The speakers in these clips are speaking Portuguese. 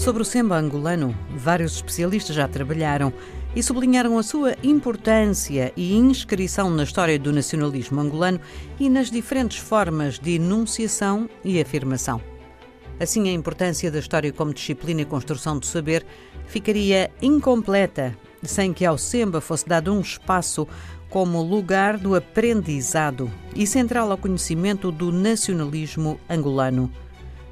Sobre o semba angolano, vários especialistas já trabalharam e sublinharam a sua importância e inscrição na história do nacionalismo angolano e nas diferentes formas de enunciação e afirmação. Assim, a importância da história como disciplina e construção do saber ficaria incompleta sem que ao Semba fosse dado um espaço como lugar do aprendizado e central ao conhecimento do nacionalismo angolano.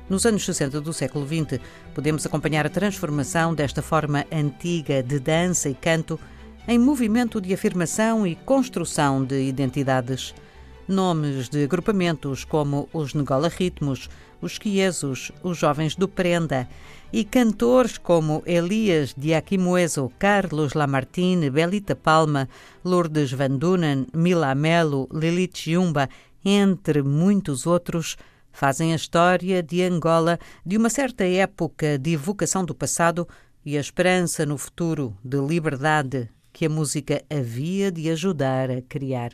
Nos anos 60 do século XX, podemos acompanhar a transformação desta forma antiga de dança e canto em movimento de afirmação e construção de identidades. Nomes de agrupamentos como os Negola Ritmos, os Quiesos, os Jovens do Prenda e cantores como Elias Diaquimoeso, Carlos Lamartine, Belita Palma, Lourdes Van Dunen, Mila Melo, Lilith Jumba, entre muitos outros, fazem a história de Angola de uma certa época de evocação do passado e a esperança no futuro de liberdade que a música havia de ajudar a criar.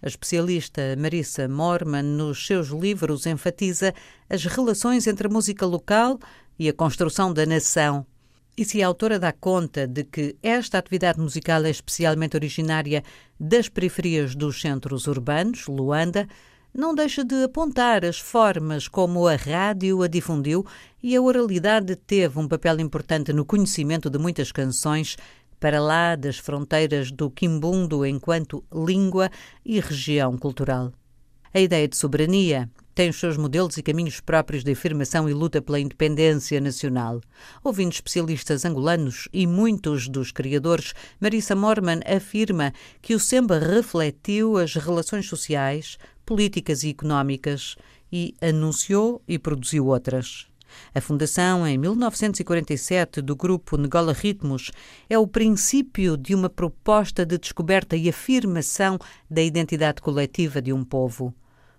A especialista Marissa Morman, nos seus livros, enfatiza as relações entre a música local e a construção da nação. E se a autora dá conta de que esta atividade musical é especialmente originária das periferias dos centros urbanos, Luanda, não deixa de apontar as formas como a rádio a difundiu e a oralidade teve um papel importante no conhecimento de muitas canções para lá das fronteiras do quimbundo enquanto língua e região cultural. A ideia de soberania tem os seus modelos e caminhos próprios de afirmação e luta pela independência nacional. Ouvindo especialistas angolanos e muitos dos criadores, Marissa Morman afirma que o Semba refletiu as relações sociais, políticas e económicas e anunciou e produziu outras. A fundação, em 1947, do grupo Negola Ritmos é o princípio de uma proposta de descoberta e afirmação da identidade coletiva de um povo.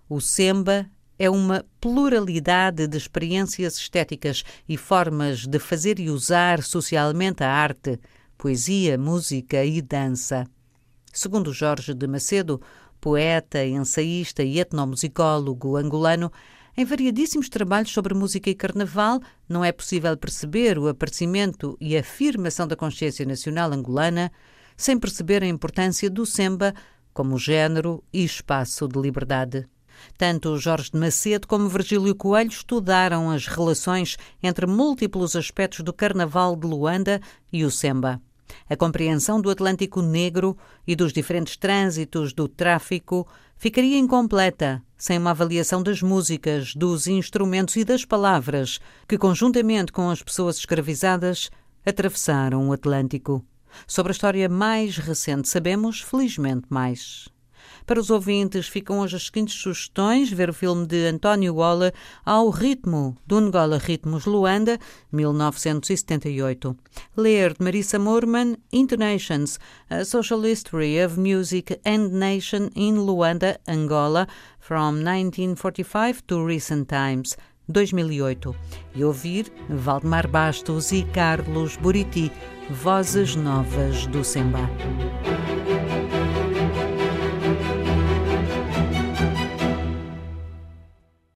O Semba é uma pluralidade de experiências estéticas e formas de fazer e usar socialmente a arte, poesia, música e dança. Segundo Jorge de Macedo, poeta, ensaísta e etnomusicólogo angolano, em variadíssimos trabalhos sobre música e carnaval, não é possível perceber o aparecimento e afirmação da consciência nacional angolana sem perceber a importância do semba como género e espaço de liberdade. Tanto Jorge de Macedo como Virgílio Coelho estudaram as relações entre múltiplos aspectos do Carnaval de Luanda e o Semba. A compreensão do Atlântico Negro e dos diferentes trânsitos do tráfico ficaria incompleta sem uma avaliação das músicas, dos instrumentos e das palavras que, conjuntamente com as pessoas escravizadas, atravessaram o Atlântico. Sobre a história mais recente sabemos, felizmente, mais. Para os ouvintes, ficam hoje as seguintes sugestões: ver o filme de António Waller ao ritmo do Ngola Ritmos Luanda, 1978. Ler de Marissa Moorman Intonations, A Social History of Music and Nation in Luanda, Angola, from 1945 to Recent Times. 2008 e ouvir Valdemar Bastos e Carlos Buriti, Vozes Novas do Semba.